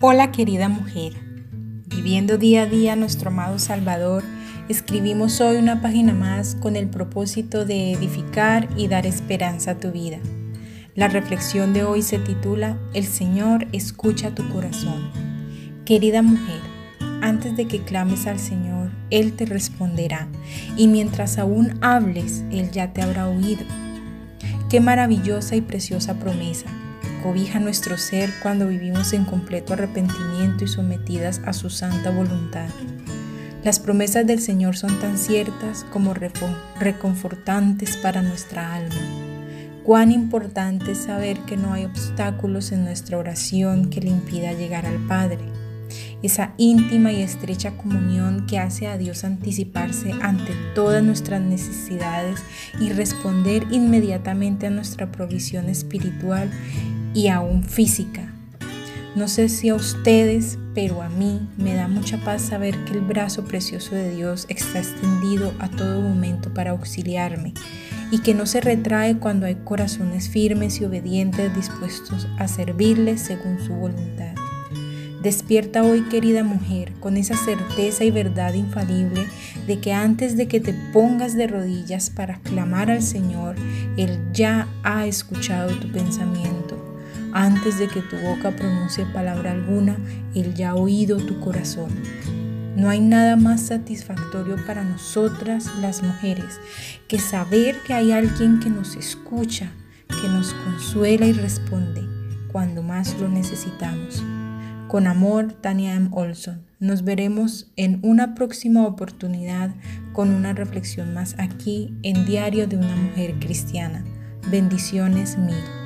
Hola querida mujer, viviendo día a día nuestro amado Salvador, escribimos hoy una página más con el propósito de edificar y dar esperanza a tu vida. La reflexión de hoy se titula El Señor escucha tu corazón. Querida mujer, antes de que clames al Señor, Él te responderá, y mientras aún hables, Él ya te habrá oído. Qué maravillosa y preciosa promesa cobija nuestro ser cuando vivimos en completo arrepentimiento y sometidas a su santa voluntad. Las promesas del Señor son tan ciertas como reconfortantes para nuestra alma. Cuán importante es saber que no hay obstáculos en nuestra oración que le impida llegar al Padre. Esa íntima y estrecha comunión que hace a Dios anticiparse ante todas nuestras necesidades y responder inmediatamente a nuestra provisión espiritual y aún física. No sé si a ustedes, pero a mí me da mucha paz saber que el brazo precioso de Dios está extendido a todo momento para auxiliarme y que no se retrae cuando hay corazones firmes y obedientes dispuestos a servirle según su voluntad. Despierta hoy, querida mujer, con esa certeza y verdad infalible de que antes de que te pongas de rodillas para clamar al Señor, Él ya ha escuchado tu pensamiento antes de que tu boca pronuncie palabra alguna, Él ya ha oído tu corazón. No hay nada más satisfactorio para nosotras las mujeres que saber que hay alguien que nos escucha, que nos consuela y responde cuando más lo necesitamos. Con amor, Tania M. Olson. Nos veremos en una próxima oportunidad con una reflexión más aquí en Diario de una Mujer Cristiana. Bendiciones mil.